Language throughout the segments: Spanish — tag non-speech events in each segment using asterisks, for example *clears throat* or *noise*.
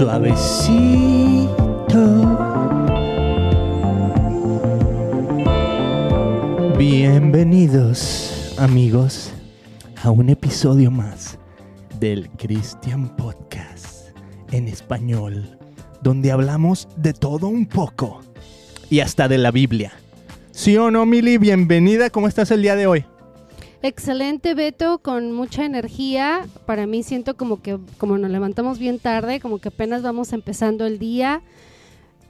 Suavecito. Bienvenidos, amigos, a un episodio más del Christian Podcast en español, donde hablamos de todo un poco y hasta de la Biblia. ¿Sí o no, Mili? Bienvenida, ¿cómo estás el día de hoy? Excelente, Beto, con mucha energía. Para mí siento como que como nos levantamos bien tarde, como que apenas vamos empezando el día,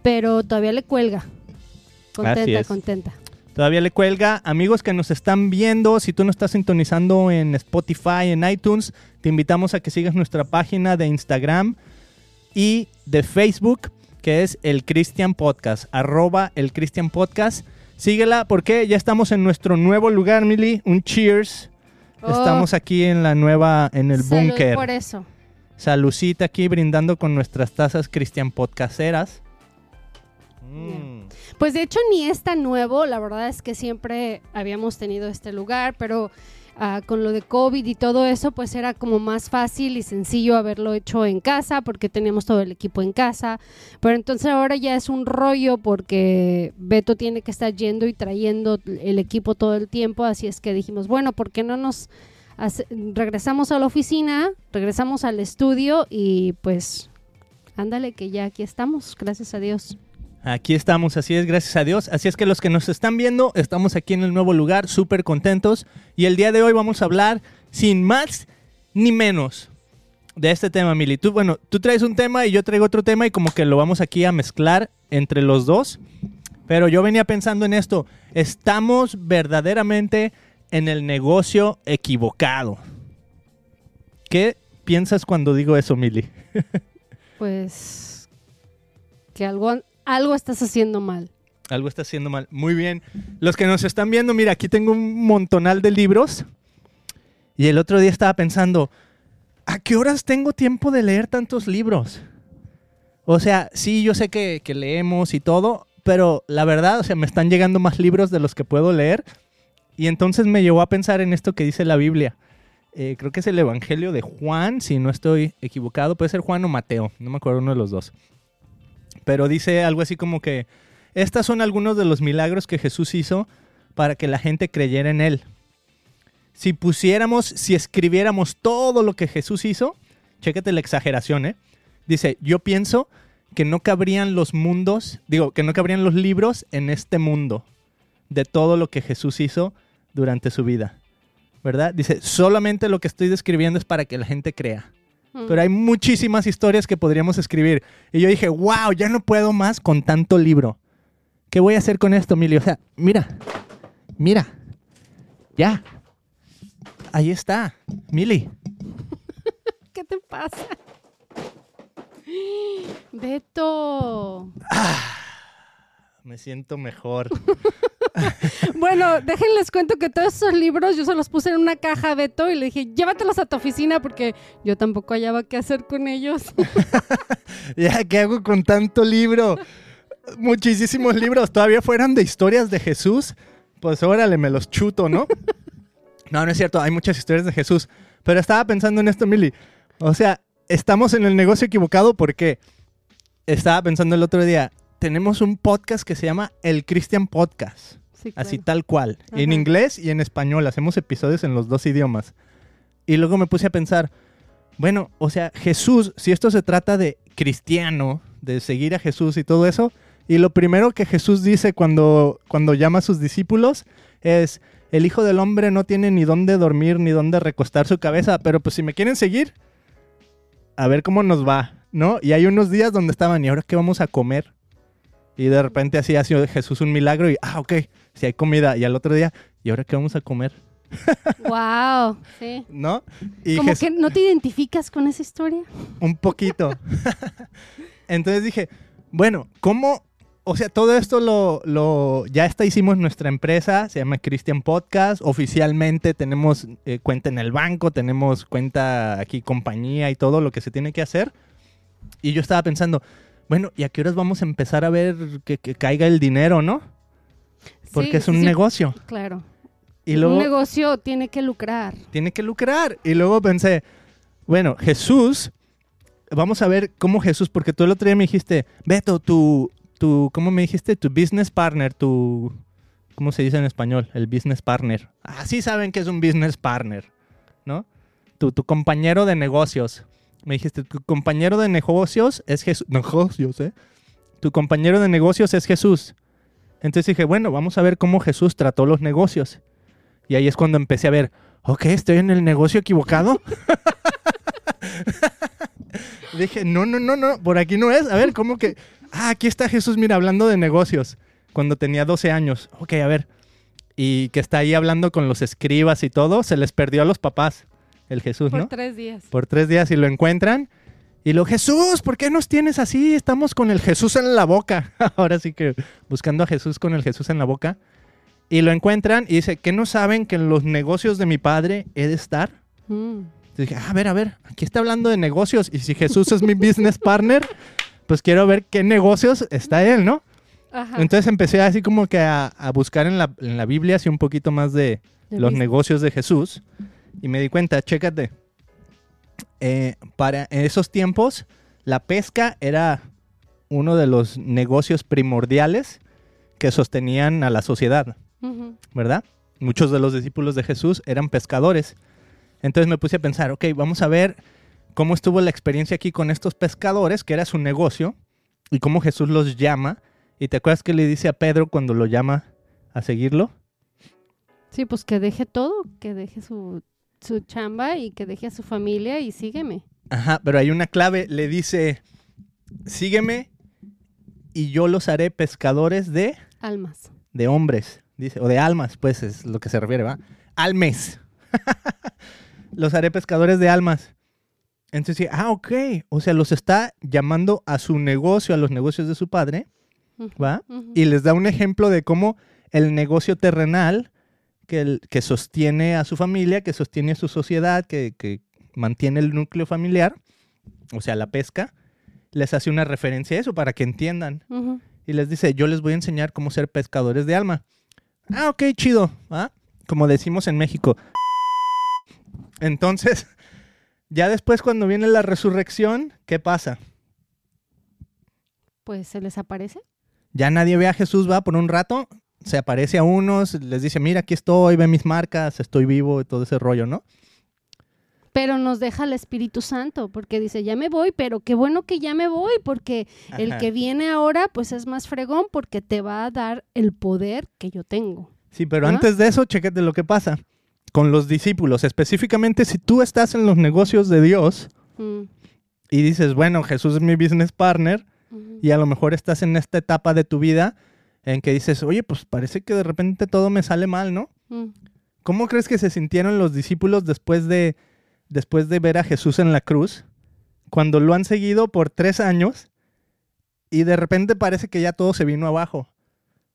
pero todavía le cuelga. Contenta, contenta. Todavía le cuelga. Amigos que nos están viendo, si tú no estás sintonizando en Spotify, en iTunes, te invitamos a que sigas nuestra página de Instagram y de Facebook, que es el Christian Podcast, arroba el Christian Podcast. Síguela porque ya estamos en nuestro nuevo lugar, Mili. Un cheers. Oh. Estamos aquí en la nueva, en el búnker. por eso. Salucita aquí brindando con nuestras tazas Christian Podcasteras. Mm. Pues de hecho ni es tan nuevo, la verdad es que siempre habíamos tenido este lugar, pero ah, con lo de COVID y todo eso, pues era como más fácil y sencillo haberlo hecho en casa porque teníamos todo el equipo en casa. Pero entonces ahora ya es un rollo porque Beto tiene que estar yendo y trayendo el equipo todo el tiempo, así es que dijimos, bueno, ¿por qué no nos regresamos a la oficina, regresamos al estudio y pues ándale que ya aquí estamos, gracias a Dios. Aquí estamos, así es, gracias a Dios. Así es que los que nos están viendo, estamos aquí en el nuevo lugar, súper contentos. Y el día de hoy vamos a hablar, sin más ni menos, de este tema, Mili. Tú, bueno, tú traes un tema y yo traigo otro tema y como que lo vamos aquí a mezclar entre los dos. Pero yo venía pensando en esto, estamos verdaderamente en el negocio equivocado. ¿Qué piensas cuando digo eso, Mili? *laughs* Pues que algo, algo estás haciendo mal. Algo está haciendo mal. Muy bien. Los que nos están viendo, mira, aquí tengo un montonal de libros. Y el otro día estaba pensando, ¿a qué horas tengo tiempo de leer tantos libros? O sea, sí, yo sé que, leemos y todo, pero la verdad, o sea, me están llegando más libros de los que puedo leer. Y entonces me llevó a pensar en esto que dice la Biblia. Eh, creo que es el Evangelio de Juan, si no estoy equivocado. Puede ser Juan o Mateo, no me acuerdo uno de los dos. Pero dice algo así como que estas son algunos de los milagros que Jesús hizo para que la gente creyera en Él. Si pusiéramos, si escribiéramos todo lo que Jesús hizo, chécate la exageración, ¿eh? Dice, yo pienso que no cabrían los mundos, digo, que no cabrían los libros en este mundo de todo lo que Jesús hizo durante su vida. ¿Verdad? Dice, solamente lo que estoy describiendo es para que la gente crea. Mm. Pero hay muchísimas historias que podríamos escribir. Y yo dije, wow, ya no puedo más con tanto libro. ¿Qué voy a hacer con esto, Mili? O sea, mira, mira, ya. Ahí está, Mili. *laughs* ¿Qué te pasa? *gasps* Beto. Me siento mejor. *laughs* Bueno, déjenles cuento que todos esos libros yo se los puse en una caja a Beto y le dije, llévatelos a tu oficina porque yo tampoco hallaba qué hacer con ellos. *laughs* ya, ¿qué hago con tanto libro? Muchísimos libros. Todavía fueran de historias de Jesús. Pues órale, me los chuto, ¿no? No, no es cierto. Hay muchas historias de Jesús. Pero estaba pensando en esto, Mili. O sea, estamos en el negocio equivocado porque estaba pensando el otro día. Tenemos un podcast que se llama El Christian Podcast. Sí, Así tal cual. En inglés y en español. Hacemos episodios en los dos idiomas. Y luego me puse a pensar, bueno, o sea, Jesús, si esto se trata de cristiano, de seguir a Jesús y todo eso, y lo primero que Jesús dice cuando, cuando llama a sus discípulos es, el Hijo del Hombre no tiene ni dónde dormir ni dónde recostar su cabeza, pero pues si me quieren seguir, a ver cómo nos va, ¿no? Y hay unos días donde estaban, ¿y ahora qué vamos a comer? Y de repente así ha sido Jesús un milagro y, ah, ok, si hay comida. Y al otro día, ¿y ahora qué vamos a comer? Wow, sí. ¿No? Y Como que no te identificas con esa historia. Un poquito. *laughs* Entonces dije, bueno, ¿cómo? O sea, todo esto lo, lo ya está hicimos nuestra empresa, se llama Christian Podcast. Oficialmente tenemos eh, cuenta en el banco, tenemos cuenta aquí, compañía y todo lo que se tiene que hacer. Y yo estaba pensando, bueno, ¿y a qué horas vamos a empezar a ver que, que caiga el dinero, no? Porque Sí, es un sí, negocio. Claro. Y luego Un negocio tiene que lucrar. tiene que lucrar. Y luego pensé, bueno, Jesús vamos a ver cómo Jesús, porque tú el otro día me dijiste, Beto, tu, tu, ¿cómo me dijiste? Tu business partner, tu, ¿cómo se dice en español? El business partner. Así saben que es un business partner, ¿no? Tu, tu compañero de negocios. Me dijiste, tu compañero de negocios es Jesús. Negocios, ¿eh? Tu compañero de negocios es Jesús. Entonces dije, bueno, vamos a ver cómo Jesús trató los negocios. Y ahí es cuando empecé a ver, ok, estoy en el negocio equivocado. *laughs* dije, no, no, no, no, por aquí no es. A ver, ¿cómo que? Ah, aquí está Jesús, mira, hablando de negocios, cuando tenía 12 años. Ok, a ver. Y que está ahí hablando con los escribas y todo, se les perdió a los papás, el Jesús, Por ¿no? tres días. por tres días y lo encuentran. Y lo, Jesús, ¿por qué nos tienes así? Estamos con el Jesús en la boca. *laughs* Ahora sí que buscando a Jesús con el Jesús en la boca. Y lo encuentran y dice, ¿qué no saben que en los negocios de mi padre he de estar? Mm. Dije, a ver, a ver, aquí está hablando de negocios. Y si Jesús es mi business partner, pues quiero ver qué negocios está él, ¿no? Ajá. Entonces empecé así como que a, a buscar en la, en la Biblia así un poquito más de, De los business. negocios de Jesús y me di cuenta, chécate, eh, para en esos tiempos la pesca era uno de los negocios primordiales que sostenían a la sociedad. ¿verdad? Muchos de los discípulos de Jesús eran pescadores. Entonces me puse a pensar, ok, vamos a ver cómo estuvo la experiencia aquí con estos pescadores, que era su negocio, y cómo Jesús los llama. ¿Y te acuerdas que le dice a Pedro cuando lo llama a seguirlo? Sí, pues que deje todo, que deje su, su chamba y que deje a su familia y sígueme. Ajá, pero hay una clave, le dice, sígueme y yo los haré pescadores de, Almas. de hombres, dice, o de almas, pues es lo que se refiere, ¿va? Almes. *laughs* los haré pescadores de almas. Entonces, ah, ok, o sea, los está llamando a su negocio, a los negocios de su padre, ¿va? Y les da un ejemplo de cómo el negocio terrenal que, el- que sostiene a su familia, que sostiene a su sociedad, que, que mantiene el núcleo familiar, o sea, la pesca, les hace una referencia a eso para que entiendan. Y les dice, yo les voy a enseñar cómo ser pescadores de alma. Ah, ok, chido. ¿ah? Como decimos en México. Entonces, *laughs* ya después cuando viene la resurrección, ¿qué pasa? Pues se les aparece. Ya nadie ve a Jesús, va por un rato, se aparece a unos, les dice, mira, aquí estoy, ve mis marcas, estoy vivo, y todo ese rollo, ¿no? Pero nos deja el Espíritu Santo, porque dice, ya me voy, pero qué bueno que ya me voy, porque el que viene ahora, pues es más fregón, porque te va a dar el poder que yo tengo. Sí, pero ¿Ah? antes de eso, chécate lo que pasa con los discípulos, específicamente si tú estás en los negocios de Dios Mm, y dices, bueno, Jesús es mi business partner, y a lo mejor estás en esta etapa de tu vida en que dices, oye, pues parece que de repente todo me sale mal, ¿no? Mm. ¿Cómo crees que se sintieron los discípulos después de, después de ver a Jesús en la cruz? Cuando lo han seguido por tres años y de repente parece que ya todo se vino abajo.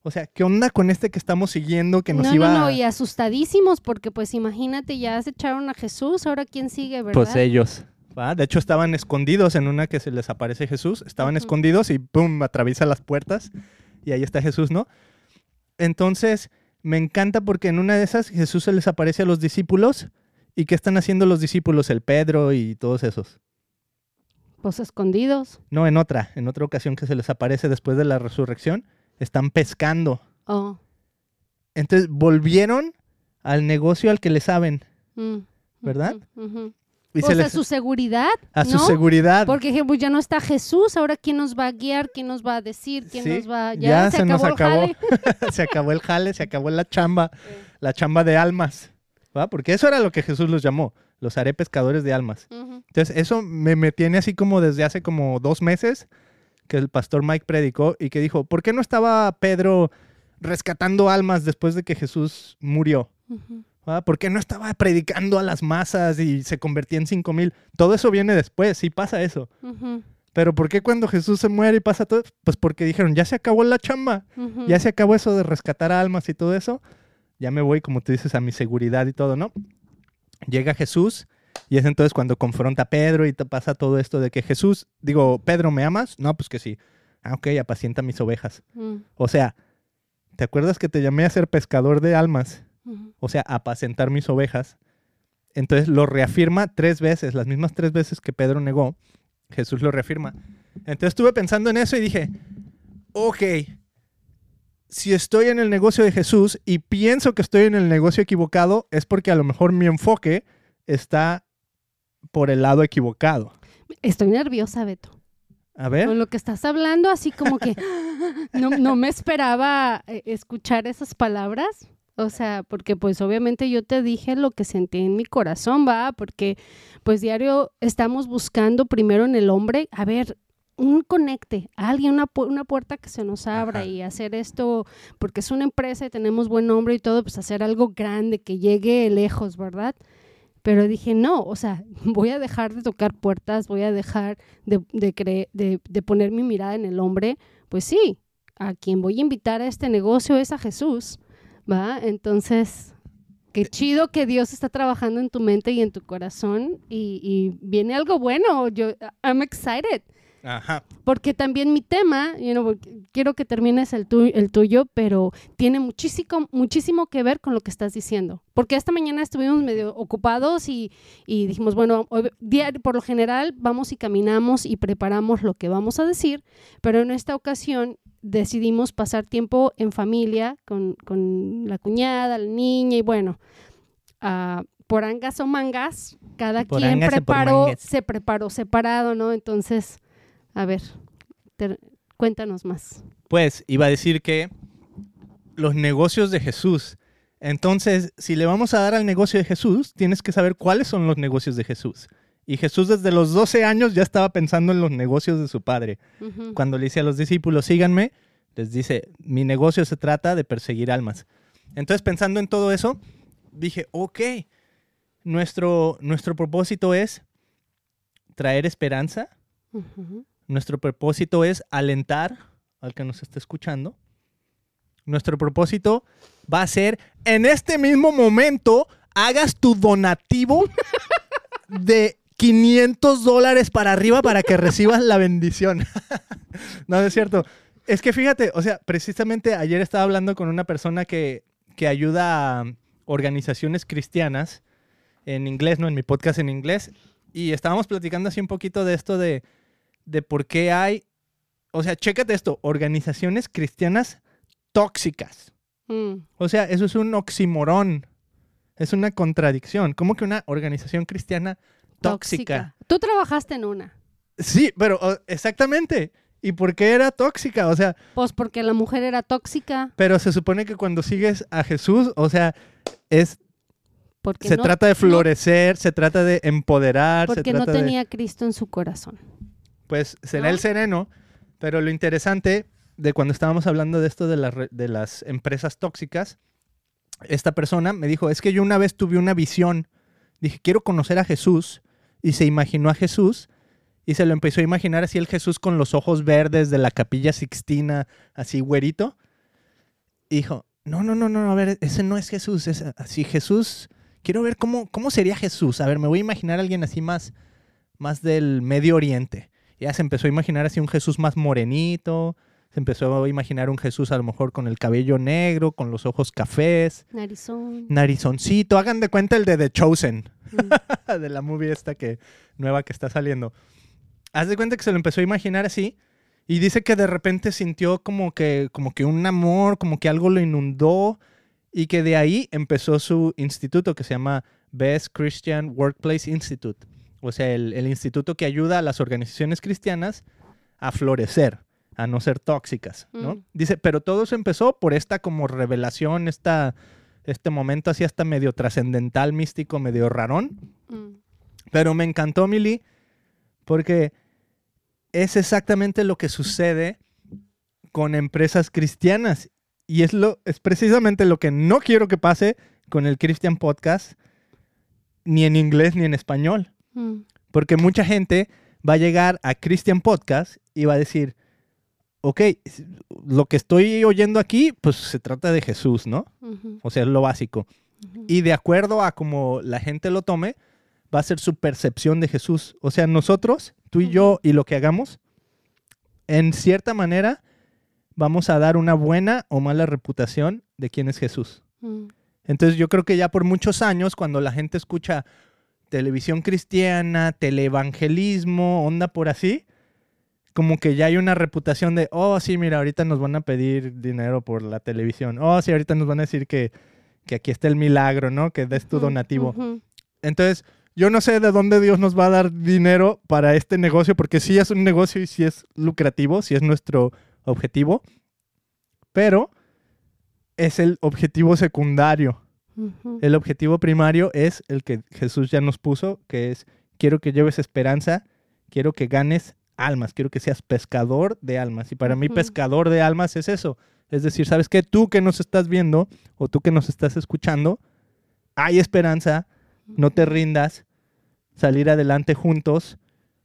O sea, ¿qué onda con este que estamos siguiendo que nos no, iba no, no, a- y asustadísimos, porque pues imagínate, ya se echaron a Jesús, ahora quién sigue, ¿verdad? Pues ellos. ¿va? De hecho, estaban escondidos en una que se les aparece Jesús. Estaban escondidos y ¡pum! atraviesa las puertas y ahí está Jesús, ¿no? Entonces, me encanta porque en una de esas Jesús se les aparece a los discípulos. ¿Y qué están haciendo los discípulos? El Pedro y todos esos. Pues escondidos. No, en otra, en otra ocasión que se les aparece después de la resurrección, están pescando. Oh. Entonces, volvieron al negocio al que le saben mm, ¿Verdad? ujú. Y Pues se a les, su seguridad, a su seguridad. Porque pues ya no está Jesús, ahora quién nos va a guiar, quién nos va a decir, quién Sí, nos va ya se nos el acabó. jale. *laughs* se acabó el jale, se acabó la chamba, la chamba de almas, ¿va? Porque eso era lo que Jesús los llamó, los haré pescadores de almas. Entonces, eso me, me tiene así como desde hace como dos meses que el pastor Mike predicó y que dijo, ¿por qué no estaba Pedro rescatando almas después de que Jesús murió? ¿Por qué no estaba predicando a las masas y se convertía en cinco mil? Todo eso viene después, sí pasa eso. Pero ¿por qué cuando Jesús se muere y pasa todo? Pues porque dijeron, ya se acabó la chamba. Ya se acabó eso de rescatar almas y todo eso. Ya me voy, como tú dices, a mi seguridad y todo, ¿no? Llega Jesús y es entonces cuando confronta a Pedro y te pasa todo esto de que Jesús, digo, Pedro, ¿me amas? No, pues que sí. Ah, ok, apacienta mis ovejas. Mm, O sea, ¿te acuerdas que te llamé a ser pescador de almas? O sea, apacentar mis ovejas. Entonces lo reafirma tres veces, las mismas tres veces que Pedro negó. Jesús lo reafirma. Entonces estuve pensando en eso y dije, ok, si estoy en el negocio de Jesús y pienso que estoy en el negocio equivocado, es porque a lo mejor mi enfoque está por el lado equivocado. Estoy nerviosa, Beto. A ver. Con lo que estás hablando, así como que *laughs* no, no me esperaba eh, escuchar esas palabras. O sea, porque pues obviamente yo te dije lo que sentí en mi corazón, va, porque pues diario estamos buscando primero en el hombre, a ver, un conecte, alguien, una, pu- una puerta que se nos abra Ajá. y hacer esto, porque es una empresa y tenemos buen nombre y todo, pues hacer algo grande, que llegue lejos, ¿verdad? Pero dije, no, o sea, *laughs* voy a dejar de tocar puertas, voy a dejar de, de, cre- de, de poner mi mirada en el hombre. Pues sí, a quien voy a invitar a este negocio es a Jesús, ¿va? Entonces, qué chido que Dios está trabajando en tu mente y en tu corazón y, y viene algo bueno. Yo, I'm excited. Ajá. Porque también mi tema, you know, quiero que termines el, tu- el tuyo, pero tiene muchísimo, muchísimo que ver con lo que estás diciendo. Porque esta mañana estuvimos medio ocupados y, y dijimos, bueno, hoy- por lo general vamos y caminamos y preparamos lo que vamos a decir, pero en esta ocasión decidimos pasar tiempo en familia con, con la cuñada, la niña y bueno, ah, por angas o mangas, cada Por quien preparó, se preparó separado, ¿no? Entonces, a ver, cuéntanos más. Pues iba a decir que los negocios de Jesús. Entonces, si le vamos a dar al negocio de Jesús, tienes que saber cuáles son los negocios de Jesús. Y Jesús desde los 12 años ya estaba pensando en los negocios de su padre. Cuando le dice a los discípulos, síganme, les dice, mi negocio se trata de perseguir almas. Entonces, pensando en todo eso, dije, ok, nuestro, nuestro propósito es traer esperanza. Nuestro propósito es alentar al que nos está escuchando. Nuestro propósito va a ser, en este mismo momento, hagas tu donativo *laughs* de 500 dólares para arriba para que recibas la bendición. *laughs* no, es cierto. Es que fíjate, o sea, precisamente ayer estaba hablando con una persona que, que ayuda a organizaciones cristianas en inglés, ¿no? En mi podcast en inglés. Y estábamos platicando así un poquito de esto de, de por qué hay, o sea, chécate esto, organizaciones cristianas tóxicas. Mm. O sea, eso es un oximorón, es una contradicción. ¿Cómo que una organización cristiana tóxica? Tú trabajaste en una. Sí, pero exactamente. ¿Y por qué era tóxica? O sea, Pues porque la mujer era tóxica, pero se supone que cuando sigues a Jesús, o sea, es, porque se no, trata de florecer, se trata de empoderar, se porque no trata de... tenía Cristo en su corazón. Pues será ¿No? el sereno, pero lo interesante de cuando estábamos hablando de esto de, las re- de las empresas tóxicas, esta persona me dijo, es que yo una vez tuve una visión, dije, quiero conocer a Jesús, y se imaginó a Jesús, y se lo empezó a imaginar así el Jesús con los ojos verdes de la capilla sixtina, así güerito, y dijo, no, no, no, no, a ver, ese no es Jesús, es así Jesús, quiero ver cómo, cómo sería Jesús, a ver, me voy a imaginar a alguien así más, más del Medio Oriente. Ya se empezó a imaginar así un Jesús más morenito, se empezó a imaginar un Jesús a lo mejor con el cabello negro, con los ojos cafés, Narizón. narizoncito, hagan de cuenta el de The Chosen, Mm. *laughs* de la movie esta que nueva que está saliendo. Haz de cuenta que se lo empezó a imaginar así y dice que de repente sintió como que como que un amor, como que algo lo inundó y que de ahí empezó su instituto que se llama Best Christian Workplace Institute, o sea, el, el instituto que ayuda a las organizaciones cristianas a florecer, a no ser tóxicas, ¿no? Mm. Dice, pero todo eso empezó por esta como revelación, esta, este momento así hasta medio trascendental, místico, medio rarón. Mm. Pero me encantó, Mili, porque es exactamente lo que sucede con empresas cristianas. Y es, lo, es precisamente lo que no quiero que pase con el Christian Podcast, ni en inglés ni en español. Mm. Porque mucha gente va a llegar a Christian Podcast y va a decir, ok, lo que estoy oyendo aquí, pues se trata de Jesús, ¿no? O sea, es lo básico. Y de acuerdo a cómo la gente lo tome, va a ser su percepción de Jesús. O sea, nosotros, tú y yo y lo que hagamos, en cierta manera, vamos a dar una buena o mala reputación de quién es Jesús. Mm. Entonces yo creo que ya por muchos años, cuando la gente escucha televisión cristiana, televangelismo, onda por así, como que ya hay una reputación de, oh, sí, mira, ahorita nos van a pedir dinero por la televisión. Oh, sí, ahorita nos van a decir que, que aquí está el milagro, ¿no? Que des tu donativo. Entonces, yo no sé de dónde Dios nos va a dar dinero para este negocio, porque sí es un negocio y sí es lucrativo, sí es nuestro objetivo, pero es el objetivo secundario. El objetivo primario es el que Jesús ya nos puso, que es quiero que lleves esperanza, quiero que ganes almas, quiero que seas pescador de almas. Y para mí pescador de almas es eso. Es decir, ¿sabes qué? Tú que nos estás viendo o tú que nos estás escuchando, hay esperanza, no te rindas, salir adelante juntos,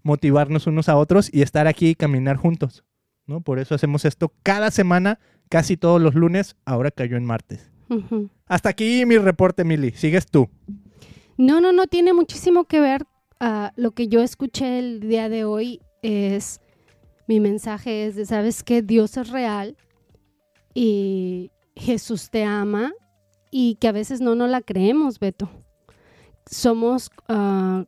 motivarnos unos a otros y estar aquí y caminar juntos. ¿no? Por eso hacemos esto cada semana, casi todos los lunes, ahora cayó en martes. Hasta aquí mi reporte, Mili. Sigues tú. No, no, no, tiene muchísimo que ver. ah, lo que yo escuché el día de hoy es, mi mensaje es de, ¿sabes qué? Dios es real y Jesús te ama y que a veces no nos la creemos, Beto. Somos ah,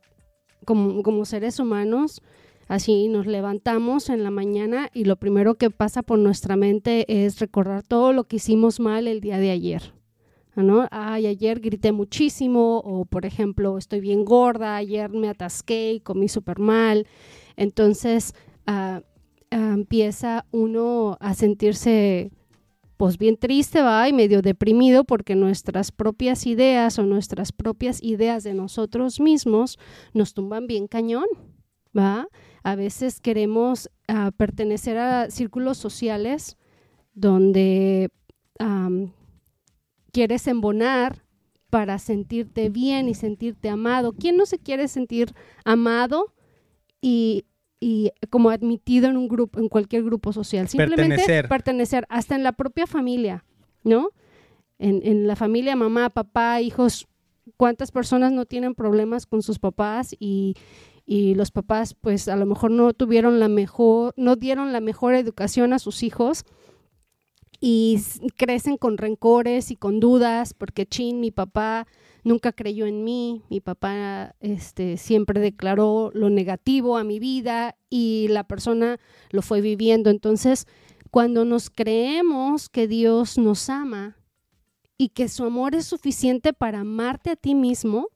como, como seres humanos, así nos levantamos en la mañana y lo primero que pasa por nuestra mente es recordar todo lo que hicimos mal el día de ayer. Ay, ayer grité muchísimo, o por ejemplo, estoy bien gorda, ayer me atasqué y comí súper mal. Entonces, ah, ah, empieza uno a sentirse pues bien triste, va, y medio deprimido porque nuestras propias ideas o nuestras propias ideas de nosotros mismos nos tumban bien cañón, va. A veces queremos ah, pertenecer a círculos sociales donde quieres embonar para sentirte bien y sentirte amado. ¿Quién no se quiere sentir amado y, y como admitido en un grupo, en cualquier grupo social? Simplemente Pertenecer. pertenecer, hasta en la propia familia, ¿no? En, en la familia, mamá, papá, hijos, ¿cuántas personas no tienen problemas con sus papás y, y los papás pues a lo mejor no tuvieron la mejor, no dieron la mejor educación a sus hijos y crecen con rencores y con dudas porque chin, mi papá nunca creyó en mí, mi papá este, siempre declaró lo negativo a mi vida y la persona lo fue viviendo. Entonces, cuando nos creemos que Dios nos ama y que su amor es suficiente para amarte a ti mismo,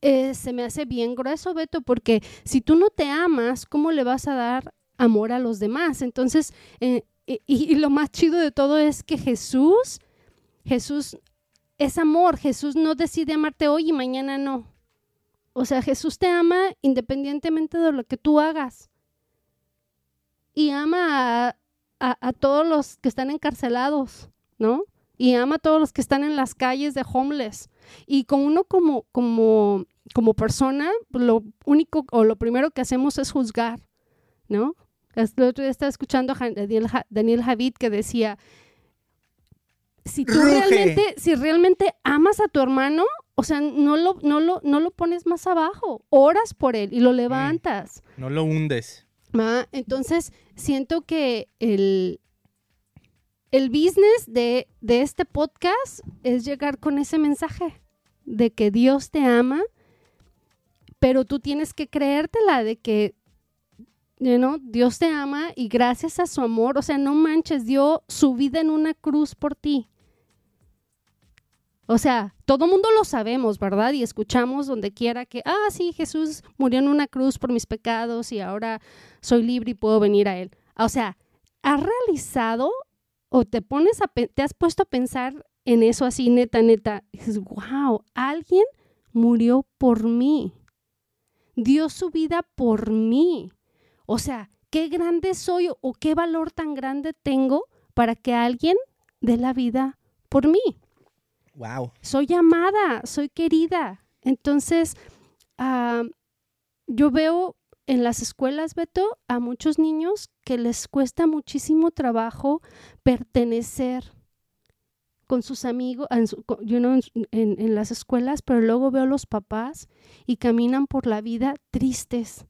eh, se me hace bien grueso, Beto, porque si tú no te amas, ¿cómo le vas a dar amor a los demás? Entonces, eh, y, lo más chido de todo es que Jesús, Jesús es amor, Jesús no decide amarte hoy y mañana no. O sea, Jesús te ama independientemente de lo que tú hagas. Y ama a, a- a todos los que están encarcelados, ¿no? Y ama a todos los que están en las calles de homeless. Y con uno como, como, como persona, lo único o lo primero que hacemos es juzgar, ¿no? El otro día estaba escuchando a Daniel, Daniel Javid que decía, si tú Ruge. realmente, si realmente amas a tu hermano, o sea, no lo, no lo, no lo pones más abajo, oras por él y lo levantas. No lo hundes. Entonces, siento que el, el business de, de este podcast es llegar con ese mensaje de que Dios te ama, pero tú tienes que creértela de que you know, Dios te ama y gracias a su amor, o sea, no manches, dio su vida en una cruz por ti. O sea, todo mundo lo sabemos, ¿verdad? Y escuchamos donde quiera que, ah, sí, Jesús murió en una cruz por mis pecados y ahora soy libre y puedo venir a Él. O sea, ¿has realizado o te pones a, te has puesto a pensar en eso así, neta, neta? Y dices, wow, alguien murió por mí. Dio su vida por mí. O sea, qué grande soy o qué valor tan grande tengo para que alguien dé la vida por mí Wow. soy amada, soy querida. Entonces, ah, yo veo en las escuelas, Beto, a muchos niños que les cuesta muchísimo trabajo pertenecer con sus amigos, en, su- you know, en- en las escuelas, pero luego veo a los papás y caminan por la vida tristes,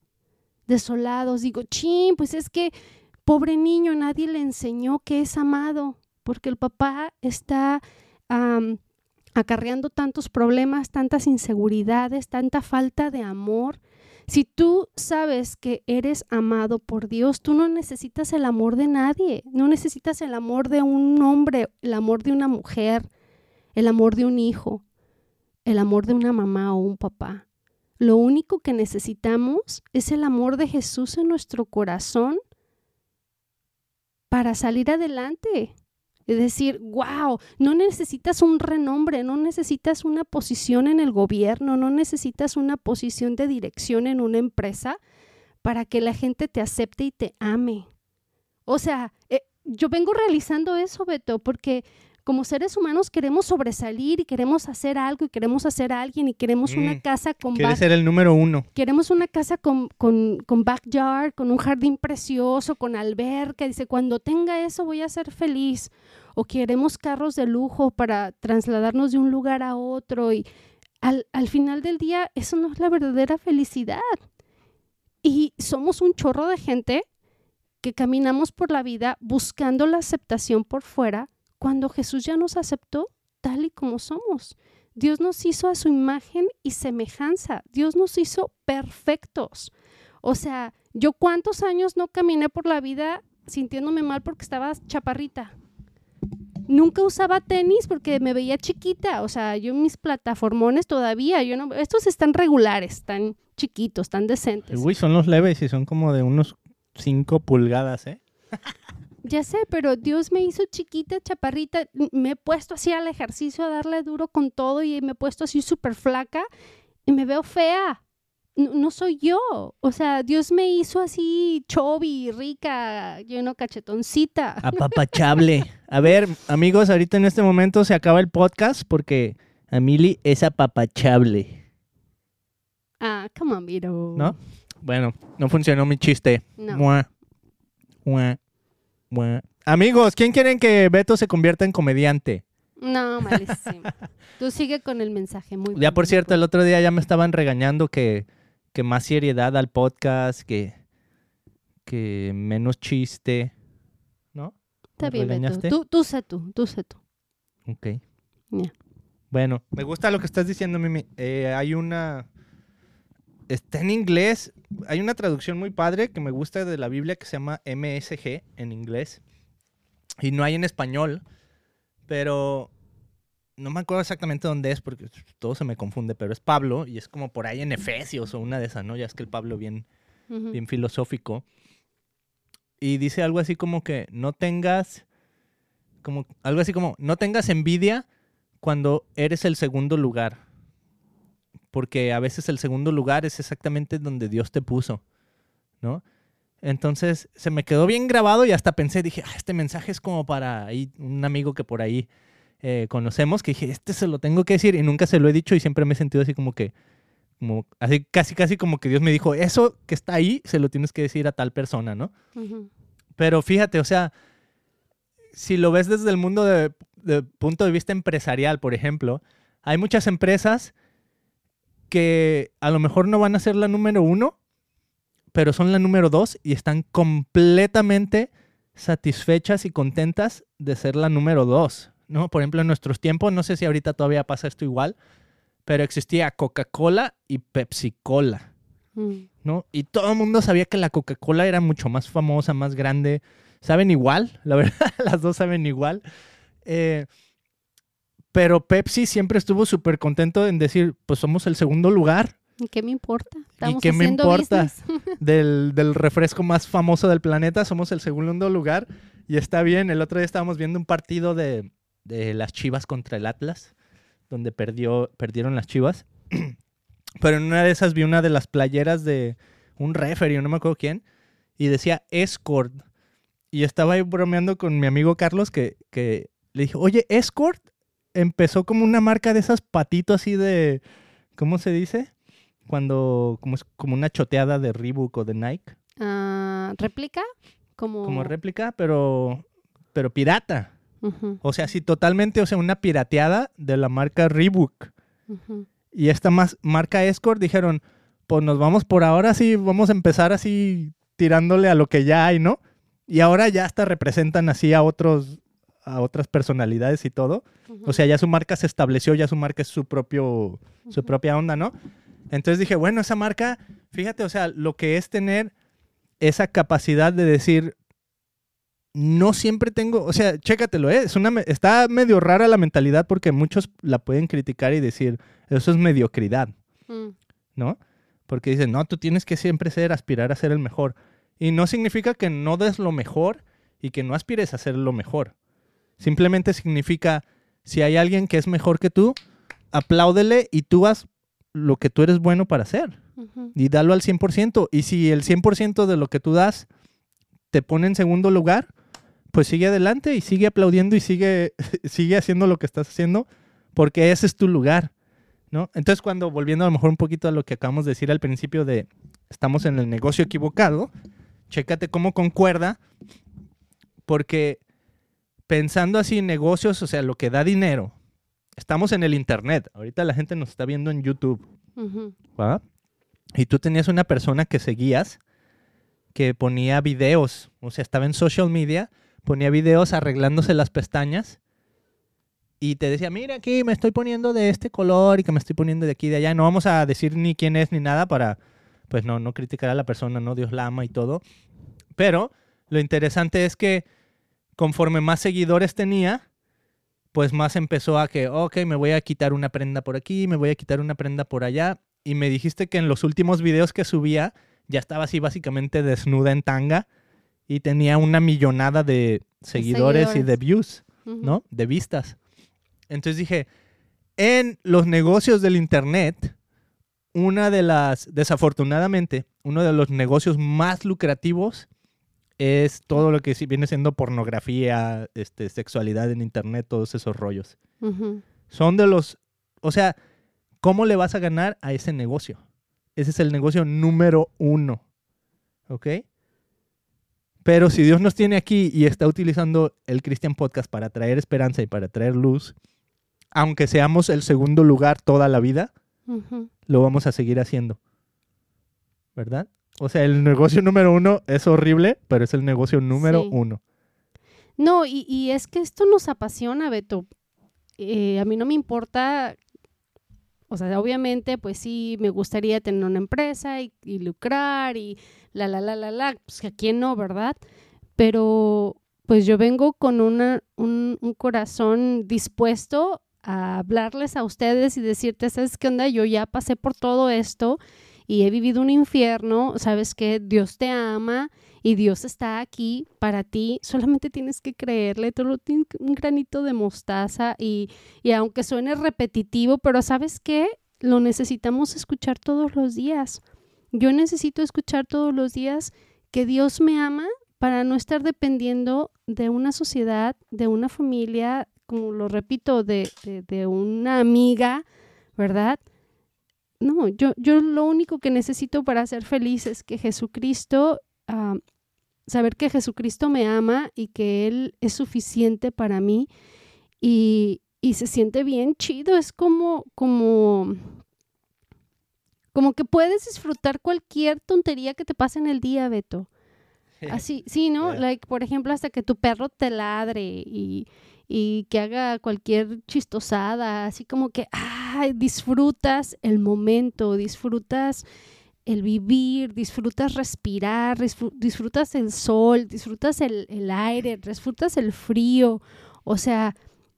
desolados. Digo, chin, pues es que pobre niño, nadie le enseñó que es amado, porque el papá está... acarreando tantos problemas, tantas inseguridades, tanta falta de amor. Si tú sabes que eres amado por Dios, tú no necesitas el amor de nadie, no necesitas el amor de un hombre, el amor de una mujer, el amor de un hijo, el amor de una mamá o un papá. Lo único que necesitamos es el amor de Jesús en nuestro corazón para salir adelante. Es decir, wow, no necesitas un renombre, no necesitas una posición en el gobierno, no necesitas una posición de dirección en una empresa para que la gente te acepte y te ame. O sea, eh, yo vengo realizando eso, Beto, porque como seres humanos queremos sobresalir y queremos hacer algo y queremos hacer a alguien y queremos una Mm, casa con Quiere ser el número uno. Queremos una casa con, con, con backyard, con un jardín precioso, con alberca. Dice, cuando tenga eso voy a ser feliz. O queremos carros de lujo para trasladarnos de un lugar a otro. Y al, al final del día, eso no es la verdadera felicidad. Y somos un chorro de gente que caminamos por la vida buscando la aceptación por fuera cuando Jesús ya nos aceptó tal y como somos. Dios nos hizo a su imagen y semejanza. Dios nos hizo perfectos. O sea, yo cuántos años no caminé por la vida sintiéndome mal porque estaba chaparrita. Nunca usaba tenis porque me veía chiquita. O sea, yo mis plataformones todavía, yo no, estos están regulares, están chiquitos, están decentes. Uy, son los leves y son como de unos 5 pulgadas, ¿eh? *laughs* Ya sé, pero Dios me hizo chiquita, chaparrita. Me he puesto así al ejercicio a darle duro con todo y me he puesto así súper flaca y me veo fea. No, no soy yo. O sea, Dios me hizo así chubby, rica, lleno cachetoncita. *laughs* Apapachable. A ver, amigos, ahorita en este momento se acaba el podcast porque Amili es apapachable. Ah, come on, Vito. ¿No? Bueno, no funcionó mi chiste. No. Mua, mua, Amigos, ¿quién quieren que Beto se convierta en comediante? No, malísimo. *laughs* Tú sigue con el mensaje. Muy Ya por cierto, el otro día ya me estaban regañando que, que más seriedad al podcast, que, que menos chiste. ¿No? Está ¿Me bien, Beto. regañaste? Tú, tú sé tú, tú sé tú. Ok. Ya. Bueno, me gusta lo que estás diciendo, Mimi. Eh, hay una... Está en inglés. Hay una traducción muy padre que me gusta de la Biblia que se llama MSG en inglés. Y no hay en español. Pero no me acuerdo exactamente dónde es porque todo se me confunde. Pero es Pablo y es como por ahí en Efesios o una de esas, ¿no? Ya es que el Pablo bien, bien filosófico. Y dice algo así como que no tengas, como algo así como, no tengas envidia cuando eres el segundo lugar. Porque a veces el segundo lugar es exactamente donde Dios te puso, ¿no? Entonces se me quedó bien grabado y hasta pensé, dije, "Ah, este mensaje es como para ahí, un amigo que por ahí eh, conocemos, que dije, este se lo tengo que decir y nunca se lo he dicho y siempre me he sentido así como que, como, así casi casi como que Dios me dijo, eso que está ahí se lo tienes que decir a tal persona, ¿no? Ujú. Pero fíjate, o sea, si lo ves desde el mundo de, de punto de vista empresarial, por ejemplo, hay muchas empresas que a lo mejor no van a ser la número uno, pero son la número dos y están completamente satisfechas y contentas de ser la número dos, ¿no? Por ejemplo, en nuestros tiempos, no sé si ahorita todavía pasa esto igual, pero existía Coca-Cola y Pepsi-Cola. Mm. ¿no? Y todo el mundo sabía que la Coca-Cola era mucho más famosa, más grande. Saben igual, la verdad, *laughs* las dos saben igual. Eh, pero Pepsi siempre estuvo súper contento en decir, pues somos el segundo lugar ¿Y qué me importa? Estamos qué me haciendo importa? business. *laughs* del, del refresco más famoso del planeta, somos el segundo lugar y está bien. El otro día estábamos viendo un partido de, de las Chivas contra el Atlas, donde perdió, perdieron las Chivas. *clears throat* Pero en una de esas vi una de las playeras de un referee, no me acuerdo quién, y decía Escort. Y estaba ahí bromeando con mi amigo Carlos que, que le dije, oye, Escort empezó como una marca de esas patitos así de, ¿cómo se dice? Cuando, como, es como una choteada de Reebok o de Nike, Ah, ¿Réplica? Como... como réplica, pero, pero pirata. O sea, sí, totalmente, o sea, una pirateada de la marca Reebok. Y esta más, marca Escort dijeron, pues nos vamos por ahora, sí, vamos a empezar así tirándole a lo que ya hay, ¿no? Y ahora ya hasta representan así a otros, a otras personalidades y todo. O sea, ya su marca se estableció, ya su marca es su, propio, su propia onda, ¿no? Entonces dije, bueno, esa marca, fíjate, o sea, lo que es tener esa capacidad de decir, no siempre tengo, o sea, chécatelo, ¿eh? es una, está medio rara la mentalidad porque muchos la pueden criticar y decir, eso es mediocridad, mm. ¿no? Porque dicen, no, tú tienes que siempre ser, aspirar a ser el mejor. Y no significa que no des lo mejor y que no aspires a ser lo mejor. Simplemente significa, si hay alguien que es mejor que tú, apláudele y tú haz lo que tú eres bueno para hacer. Y dalo al 100%. Y si el 100% de lo que tú das te pone en segundo lugar, pues sigue adelante y sigue aplaudiendo y sigue, *laughs* sigue haciendo lo que estás haciendo, porque ese es tu lugar, ¿no? Entonces, cuando, volviendo a lo mejor un poquito a lo que acabamos de decir al principio de estamos en el negocio equivocado, chécate cómo concuerda, porque pensando así en negocios, o sea, lo que da dinero, estamos en el Internet, ahorita la gente nos está viendo en YouTube, Y tú tenías una persona que seguías que ponía videos, o sea, estaba en social media ponía videos arreglándose las pestañas y te decía, mira aquí me estoy poniendo de este color y que me estoy poniendo de aquí y de allá. No vamos a decir ni quién es ni nada para, pues no, no criticar a la persona, ¿no? Dios la ama y todo. Pero lo interesante es que conforme más seguidores tenía, pues más empezó a que, ok, me voy a quitar una prenda por aquí, me voy a quitar una prenda por allá. Y me dijiste que en los últimos videos que subía ya estaba así básicamente desnuda en tanga y tenía una millonada de seguidores, y de views, ¿no? De vistas. Entonces dije, en los negocios del Internet, una de las, desafortunadamente, uno de los negocios más lucrativos es todo lo que viene siendo pornografía, este, sexualidad en Internet, todos esos rollos. Son de los, o sea, ¿cómo le vas a ganar a ese negocio? Ese es el negocio número uno. ¿Ok? Pero si Dios nos tiene aquí y está utilizando el Christian Podcast para traer esperanza y para traer luz, aunque seamos el segundo lugar toda la vida, lo vamos a seguir haciendo. ¿Verdad? O sea, el negocio número uno es horrible, pero es el negocio número uno. No, y, es que esto nos apasiona, Beto. Eh, a mí no me importa, o sea, obviamente, pues sí, me gustaría tener una empresa y, y lucrar y la, la, la, la, la, pues a quién no, ¿verdad? Pero pues yo vengo con una, un, un corazón dispuesto a hablarles a ustedes y decirte, ¿sabes qué onda? Yo ya pasé por todo esto y he vivido un infierno, sabes que Dios te ama y Dios está aquí para ti, solamente tienes que creerle, todo tienes un granito de mostaza y, y aunque suene repetitivo, pero sabes qué, lo necesitamos escuchar todos los días. Yo necesito escuchar todos los días que Dios me ama para no estar dependiendo de una sociedad, de una familia, como lo repito, de, una amiga, ¿verdad? No, yo, yo lo único que necesito para ser feliz es que Jesucristo, ah, saber que Jesucristo me ama y que Él es suficiente para mí y, y se siente bien chido, es como, como, como que puedes disfrutar cualquier tontería que te pase en el día, Beto. *laughs* Así, sí, ¿no? Like, por ejemplo, hasta que tu perro te ladre y, que haga cualquier chistosada, así como que, disfrutas el momento, disfrutas el vivir, disfrutas respirar, disfrutas el sol, disfrutas el, el aire, disfrutas el frío. O sea,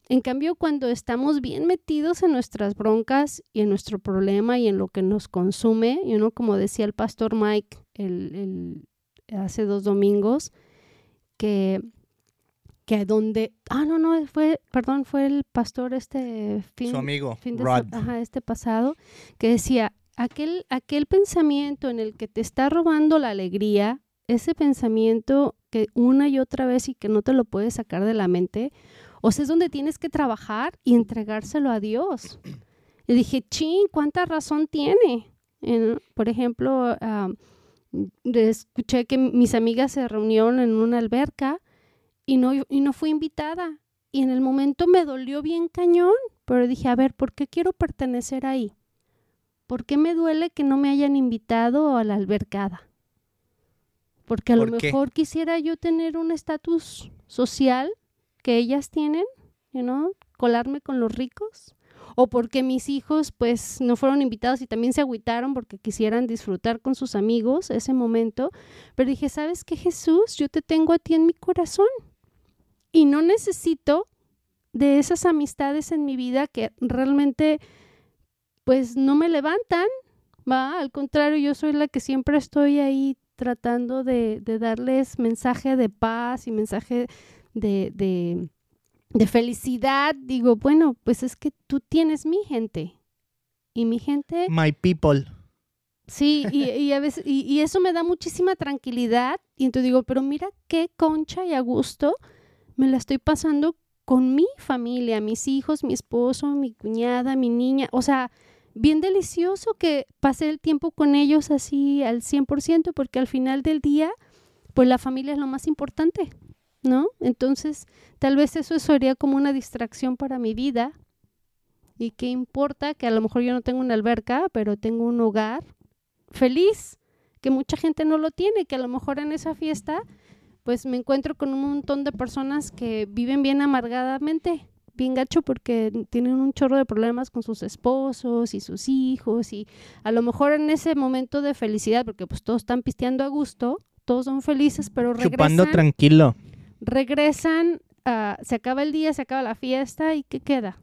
en cambio, cuando estamos bien metidos en nuestras broncas y en nuestro problema y en lo que nos consume, y uno, como decía el pastor Mike el, hace dos domingos, que, que donde, ah, no, no, fue, perdón, fue el pastor este fin, Su amigo, fin de, Ajá, este pasado, que decía, aquel, aquel pensamiento en el que te está robando la alegría, ese pensamiento que una y otra vez y que no te lo puedes sacar de la mente, o sea, es donde tienes que trabajar y entregárselo a Dios. Y dije, ching, ¿cuánta razón tiene? por ejemplo, escuché que mis amigas se reunieron en una alberca y no, y no fui invitada. Y en el momento me dolió bien cañón, pero dije, a ver, ¿por qué quiero pertenecer ahí? ¿Por qué me duele que no me hayan invitado a la albercada? Porque a lo mejor quisiera yo tener un estatus social que ellas tienen, you know, colarme con los ricos, o porque mis hijos pues no fueron invitados y también se agüitaron porque quisieran disfrutar con sus amigos ese momento, pero dije, ¿sabes qué Jesús? Yo te tengo a ti en mi corazón y no necesito de esas amistades en mi vida que realmente pues no me levantan, va, al contrario, yo soy la que siempre estoy ahí tratando de, de darles mensaje de paz y mensaje de, de, de felicidad. Digo, bueno, pues es que tú tienes mi gente y mi gente My people. Sí, y, y a veces, y, y eso me da muchísima tranquilidad. Y entonces digo, pero mira qué concha y a gusto me la estoy pasando con mi familia, mis hijos, mi esposo, mi cuñada, mi niña. O sea, bien delicioso que pasé el tiempo con ellos así al 100%, porque al final del día, pues la familia es lo más importante, ¿no? Entonces, tal vez eso sería como una distracción para mi vida. ¿Y qué importa que a lo mejor yo no tengo una alberca, pero tengo un hogar feliz, que mucha gente no lo tiene, que a lo mejor en esa fiesta pues me encuentro con un montón de personas que viven bien amargadamente, bien gacho porque tienen un chorro de problemas con sus esposos y sus hijos y a lo mejor en ese momento de felicidad, porque pues todos están pisteando a gusto, todos son felices, pero Chupando regresan, tranquilo. regresan, ah, se acaba el día, se acaba la fiesta y ¿qué queda?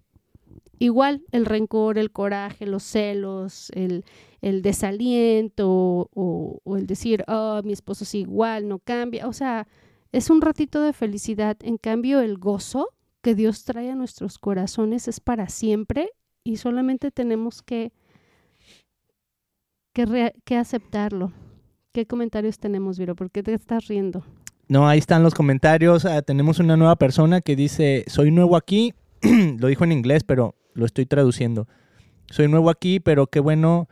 Igual el rencor, el coraje, los celos, el, el desaliento o, el decir, oh, mi esposo es igual, no cambia. O sea, es un ratito de felicidad. En cambio, el gozo que Dios trae a nuestros corazones es para siempre y solamente tenemos que, que, que aceptarlo. ¿Qué comentarios tenemos, Viro? ¿Por qué te estás riendo? No, ahí están los comentarios. Ah, tenemos una nueva persona que dice, soy nuevo aquí. *clears throat* lo dijo en inglés, pero lo estoy traduciendo. Soy nuevo aquí, pero qué bueno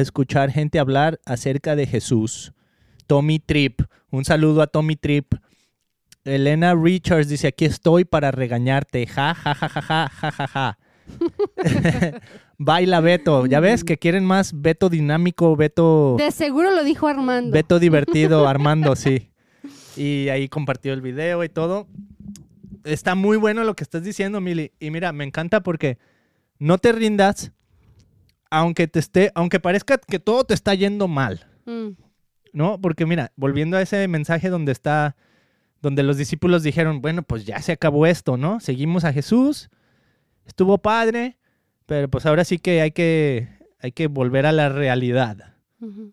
escuchar gente hablar acerca de Jesús. Tommy Tripp. Un saludo a Tommy Tripp. Elena Richards dice, aquí estoy para regañarte. Ja, ja, ja, ja, ja, ja, ja, ja. *laughs* Baila Beto. Ya ves que quieren más Beto dinámico, Beto... De seguro lo dijo Armando. Beto divertido, *laughs* Armando, sí. Y ahí compartió el video y todo. Está muy bueno lo que estás diciendo, Mili. Y mira, me encanta porque no te rindas, aunque te esté, aunque parezca que todo te está yendo mal, Mm, ¿no? Porque mira, volviendo a ese mensaje donde está, donde los discípulos dijeron, bueno, pues ya se acabó esto, ¿no? Seguimos a Jesús, estuvo padre, pero pues ahora sí que hay que, hay que volver a la realidad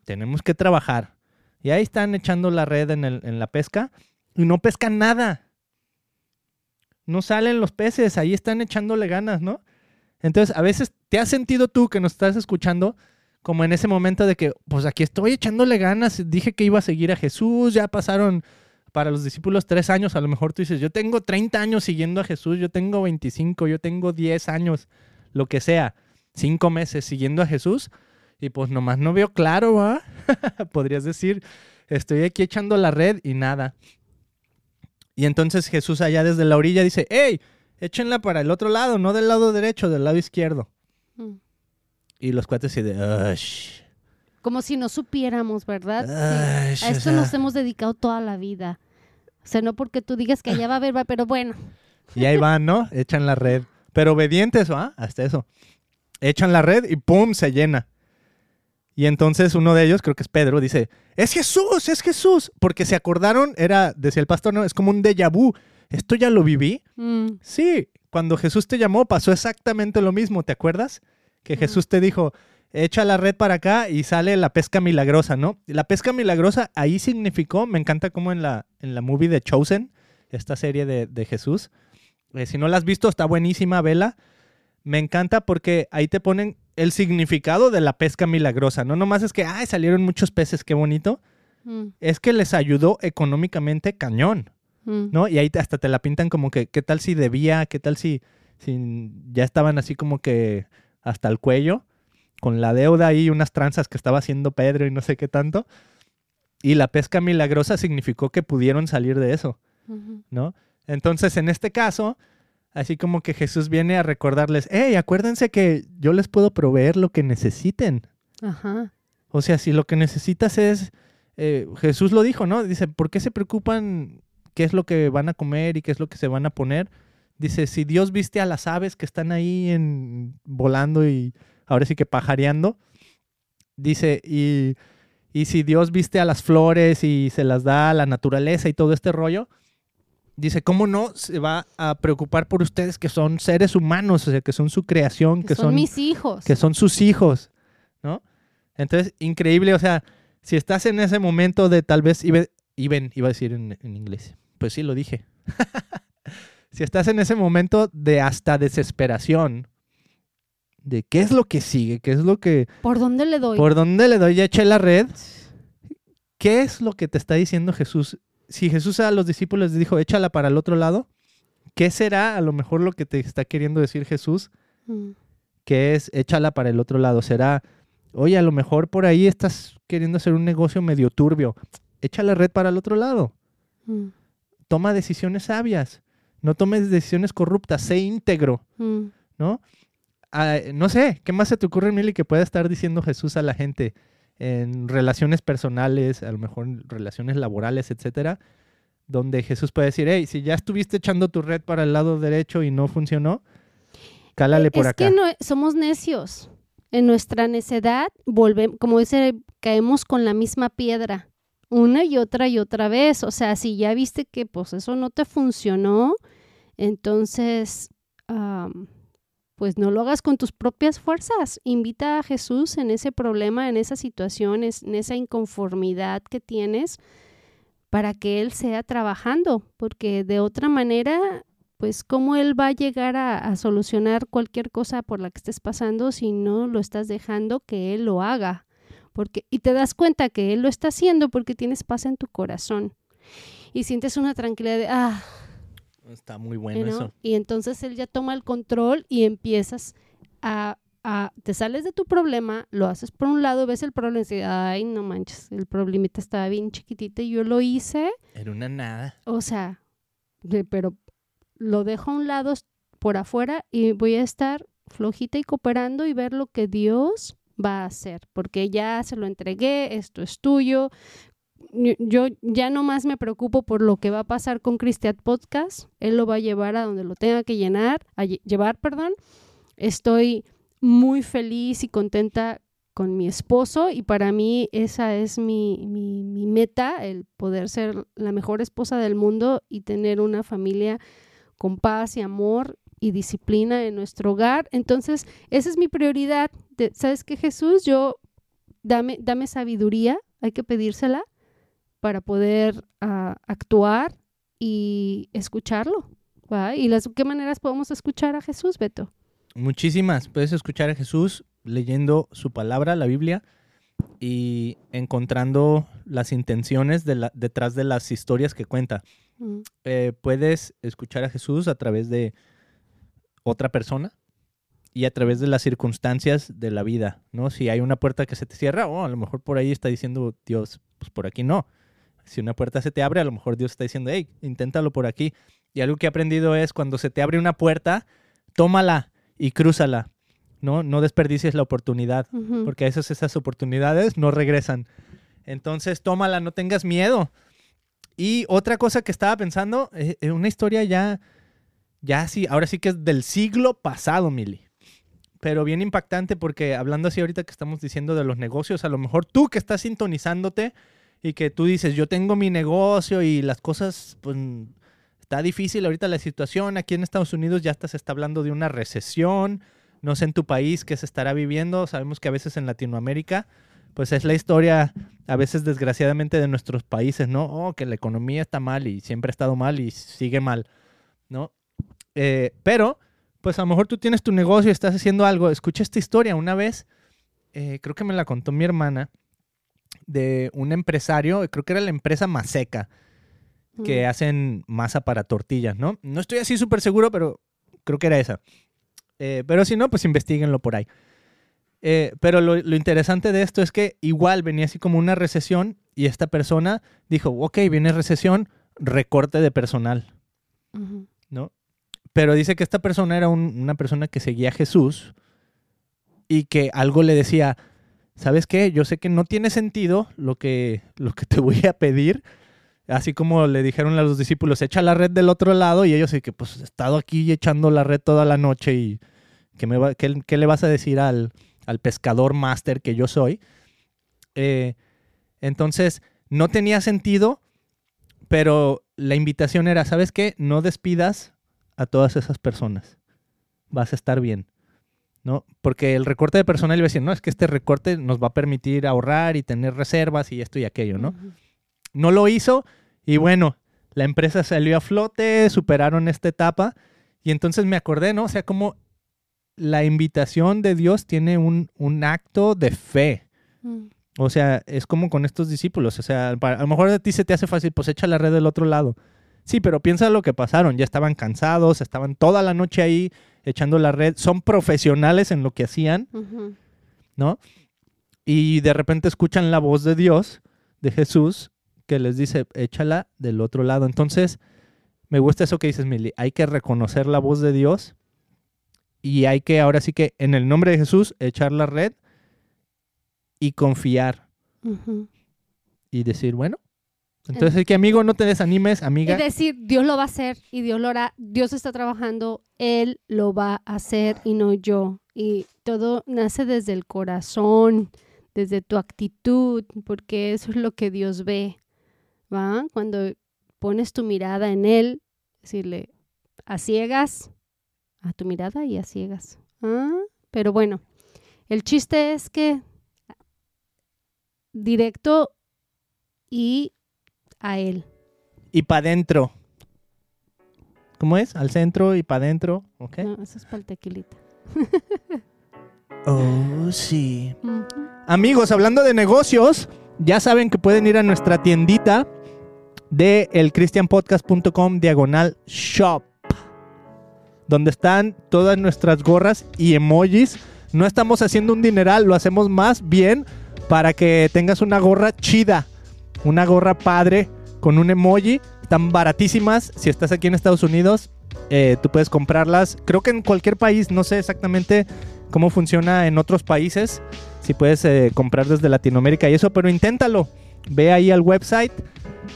tenemos que trabajar. Y ahí están echando la red en, el- en la pesca y no pescan nada. No salen los peces, ahí están echándole ganas, ¿no? Entonces, a veces te has sentido tú que nos estás escuchando como en ese momento de que, pues aquí estoy echándole ganas, dije que iba a seguir a Jesús, ya pasaron para los discípulos tres años, a lo mejor tú dices, yo tengo 30 años siguiendo a Jesús, yo tengo 25, yo tengo 10 años, lo que sea, cinco meses siguiendo a Jesús, y pues nomás no veo claro, ¿va? *laughs* Podrías decir, estoy aquí echando la red y nada. Y entonces Jesús allá desde la orilla dice, hey, échenla para el otro lado, no del lado derecho, del lado izquierdo. Mm. Y los cuates así de, "Ush, Como si no supiéramos, ¿verdad? Sí. ush", A o esto sea, nos hemos dedicado toda la vida. O sea, no porque tú digas que allá va a haber, pero bueno. Y ahí van, ¿no? Echan la red. Pero obedientes, ¿va? Hasta eso. Echan la red y ¡pum! se llena. Y entonces uno de ellos, creo que es Pedro, dice, es Jesús, es Jesús. Porque se acordaron, era, decía el pastor, no, es como un déjà vu. Esto ya lo viví. Mm, Sí, cuando Jesús te llamó pasó exactamente lo mismo, ¿te acuerdas? Que Ujú. Jesús te dijo, echa la red para acá y sale la pesca milagrosa, ¿no? La pesca milagrosa ahí significó, me encanta como en la, en la movie de Chosen, esta serie de, de Jesús. Eh, si no la has visto, está buenísima, vela. Me encanta porque ahí te ponen el significado de la pesca milagrosa. No nomás es que, ay, salieron muchos peces, qué bonito. mm, Es que les ayudó económicamente cañón. Mm. ¿no? Y ahí hasta te la pintan como que, ¿qué tal si debía? ¿Qué tal si, si ya estaban así como que hasta el cuello? Con la deuda ahí, unas tranzas que estaba haciendo Pedro y no sé qué tanto. Y la pesca milagrosa significó que pudieron salir de eso. ¿no? Entonces, en este caso, así como que Jesús viene a recordarles, hey, acuérdense que yo les puedo proveer lo que necesiten. Ajá. O sea, si lo que necesitas es, eh, Jesús lo dijo, ¿no? Dice, ¿por qué se preocupan qué es lo que van a comer y qué es lo que se van a poner. Dice, si Dios viste a las aves que están ahí en, volando y ahora sí que pajareando, dice, y, y si Dios viste a las flores y se las da a la naturaleza y todo este rollo, dice, ¿cómo no se va a preocupar por ustedes que son seres humanos, o sea, que son su creación, que, Que son, son, mis hijos. que son sus hijos, ¿no? Entonces, increíble, o sea, si estás en ese momento de tal vez, Iben, iba a decir en, en inglés, pues sí, lo dije. *laughs* si estás en ese momento de hasta desesperación, de qué es lo que sigue, qué es lo que, ¿Por dónde le doy? por dónde le doy, ya eché la red, ¿qué es lo que te está diciendo Jesús? Si Jesús a los discípulos les dijo, échala para el otro lado, ¿qué será a lo mejor lo que te está queriendo decir Jesús? Mm, que es échala para el otro lado. Será, oye, a lo mejor por ahí estás queriendo hacer un negocio medio turbio. Echa la red para el otro lado. mm, Toma decisiones sabias. No tomes decisiones corruptas. Sé íntegro, mm. ¿no? Ah, no sé, ¿qué más se te ocurre, Mili, que pueda estar diciendo Jesús a la gente en relaciones personales, a lo mejor en relaciones laborales, etcétera? Donde Jesús puede decir, hey, si ya estuviste echando tu red para el lado derecho y no funcionó, cálale por es acá. que no, somos necios. En nuestra necedad, volvemos, como dice, caemos con la misma piedra una y otra y otra vez. O sea, si ya viste que pues eso no te funcionó, entonces, pues no lo hagas con tus propias fuerzas. Invita a Jesús en ese problema, en esa situación, en esa inconformidad que tienes, para que Él sea trabajando, porque de otra manera pues cómo él va a llegar a solucionar cualquier cosa por la que estés pasando si no lo estás dejando que él lo haga. Porque, y te das cuenta que él lo está haciendo porque tienes paz en tu corazón. Y sientes una tranquilidad de, ah, Está muy bueno eso. y entonces él ya toma el control y empiezas a, a- te sales de tu problema, lo haces por un lado, ves el problema y dices, ay, no manches, el problemita estaba bien chiquitito y yo lo hice Era una nada. o sea, pero lo dejo a un lado por afuera y voy a estar flojita y cooperando y ver lo que Dios va a hacer, porque ya se lo entregué, esto es tuyo. Yo- ya no más me preocupo por lo que va a pasar con Cristian Podcast. Él lo va a llevar a donde lo tenga que llenar, a lle- llevar, perdón. Estoy muy feliz y contenta con mi esposo y para mí esa es mi, mi, mi meta, el poder ser la mejor esposa del mundo y tener una familia con paz y amor y disciplina en nuestro hogar. Entonces, esa es mi prioridad. De- ¿Sabes qué, Jesús? Yo, dame, dame sabiduría, hay que pedírsela para poder ah, actuar y escucharlo. ¿va? ¿Y las qué maneras podemos escuchar a Jesús, Beto? Muchísimas. Puedes escuchar a Jesús leyendo su palabra, la Biblia, y encontrando las intenciones de la- detrás de las historias que cuenta. Mm, Eh, puedes escuchar a Jesús a través de otra persona y a través de las circunstancias de la vida, ¿no? Si hay una puerta que se te cierra, oh, a lo mejor por ahí está diciendo Dios, pues por aquí no. Si una puerta se te abre, a lo mejor Dios está diciendo, hey, inténtalo por aquí. Y algo que he aprendido es cuando se te abre una puerta, tómala y crúzala, ¿no? No desperdicies la oportunidad porque a veces esas oportunidades no regresan. Entonces, tómala, no tengas miedo. Y otra cosa que estaba pensando, eh, eh, una historia ya, ya sí, ahora sí que es del siglo pasado, Mili. Pero bien impactante porque hablando así ahorita que estamos diciendo de los negocios, a lo mejor tú que estás sintonizándote y que tú dices, yo tengo mi negocio y las cosas, pues, está difícil ahorita la situación. Aquí en Estados Unidos ya hasta se está hablando de una recesión. No sé en tu país qué se estará viviendo. Sabemos que a veces en Latinoamérica, pues es la historia, a veces desgraciadamente de nuestros países, ¿no? Oh, que la economía está mal y siempre ha estado mal y sigue mal, ¿no? Eh, pero, pues a lo mejor tú tienes tu negocio estás haciendo algo. Escucha esta historia una vez, eh, creo que me la contó mi hermana, de un empresario, creo que era la empresa Maseca, que Mm, hacen masa para tortillas, ¿no? No estoy así súper seguro, pero creo que era esa. Eh, pero si no, pues investiguenlo por ahí. Eh, pero lo, lo interesante de esto es que igual venía así como una recesión y esta persona dijo, ok, viene recesión, recorte de personal, ujú. ¿no? Pero dice que esta persona era un- una persona que seguía a Jesús y que algo le decía, ¿sabes qué? Yo sé que no tiene sentido lo que, lo que te voy a pedir, Así como le dijeron a los discípulos, echa la red del otro lado y ellos sí que pues he estado aquí echando la red toda la noche y ¿qué, me va- qué le vas a decir al, al pescador máster que yo soy? Eh, entonces, no tenía sentido, pero la invitación era, ¿sabes qué? No despidas a todas esas personas. Vas a estar bien. ¿No? Porque el recorte de personal iba a decir, no, es que este recorte nos va a permitir ahorrar y tener reservas y esto y aquello, ¿no? No lo hizo y bueno, la empresa salió a flote, superaron esta etapa y entonces me acordé, ¿no? O sea, como la invitación de Dios tiene un, un acto de fe. Mm. O sea, es como con estos discípulos. O sea, a lo mejor a ti se te hace fácil, pues echa la red del otro lado. Sí, pero piensa lo que pasaron. Ya estaban cansados, estaban toda la noche ahí echando la red. Son profesionales en lo que hacían. ¿no? Y de repente escuchan la voz de Dios, de Jesús, que les dice, échala del otro lado. Entonces, me gusta eso que dices, Mili. Hay que reconocer la voz de Dios y hay que, ahora sí que, en el nombre de Jesús, echar la red y confiar y decir, bueno, entonces que amigo, no te desanimes, amiga. decir, Dios lo va a hacer y Dios lo hará, Dios está trabajando, Él lo va a hacer y no yo. Y todo nace desde el corazón, desde tu actitud, porque eso es lo que Dios ve, ¿va? Cuando pones tu mirada en Él, decirle, a ciegas, a tu mirada y a ciegas. ¿Ah? Pero bueno, el chiste es que directo y a Él. Y para adentro. ¿Cómo es? Al centro y para adentro, ¿ok? No, eso es para el tequilita. *laughs* Oh, sí. Amigos, hablando de negocios, ya saben que pueden ir a nuestra tiendita de elcristianpodcast.com diagonal shop, donde están todas nuestras gorras y emojis. No estamos haciendo un dineral, lo hacemos más bien para que tengas una gorra chida, una gorra padre con un emoji. Están baratísimas. Si estás aquí en Estados Unidos, eh, tú puedes comprarlas. Creo que en cualquier país, no sé exactamente cómo funciona en otros países si puedes eh, comprar desde Latinoamérica y eso, pero inténtalo. Ve ahí al website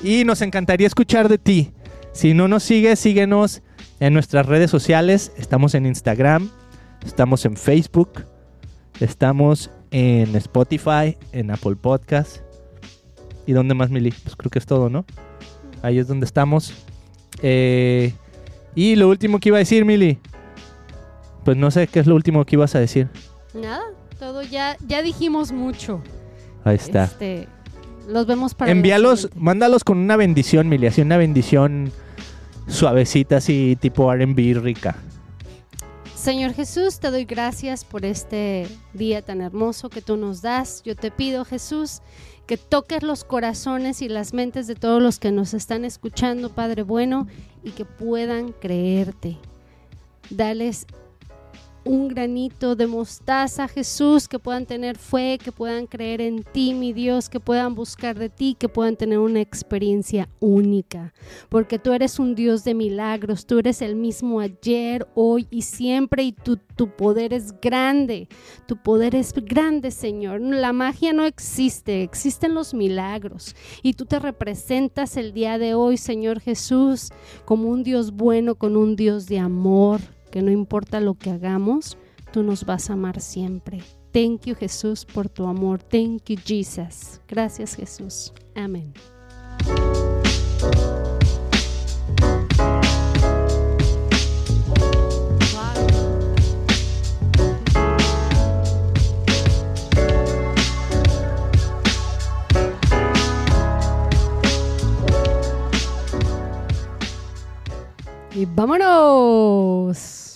y nos encantaría escuchar de ti. Si no nos sigues, síguenos en nuestras redes sociales. Estamos en Instagram, estamos en Facebook, estamos en Spotify, en Apple Podcast. ¿Y dónde más, Mili? Pues creo que es todo, ¿no? Ahí es donde estamos. Eh, y lo último que iba a decir, Mili. Pues no sé qué es lo último que ibas a decir. Nada, todo ya, ya dijimos mucho. Ahí está. Este, los vemos para Envíalos, mándalos con una bendición, Mili, así una bendición suavecita, así tipo RB rica. Señor Jesús, te doy gracias por este día tan hermoso que tú nos das. Yo te pido, Jesús, que toques los corazones y las mentes de todos los que nos están escuchando, Padre bueno, y que puedan creerte. Dales un granito de mostaza, Jesús, que puedan tener fe, que puedan creer en ti, mi Dios, que puedan buscar de ti, que puedan tener una experiencia única. Porque tú eres un Dios de milagros, tú eres el mismo ayer, hoy y siempre, y tu, tu poder es grande, tu poder es grande, Señor. La magia no existe, existen los milagros, y tú te representas el día de hoy, Señor Jesús, como un Dios bueno, con un Dios de amor, que no importa lo que hagamos, tú nos vas a amar siempre. Thank you, Jesús, por tu amor. Thank you, Jesus. Gracias, Jesús. Amén. Y vámonos.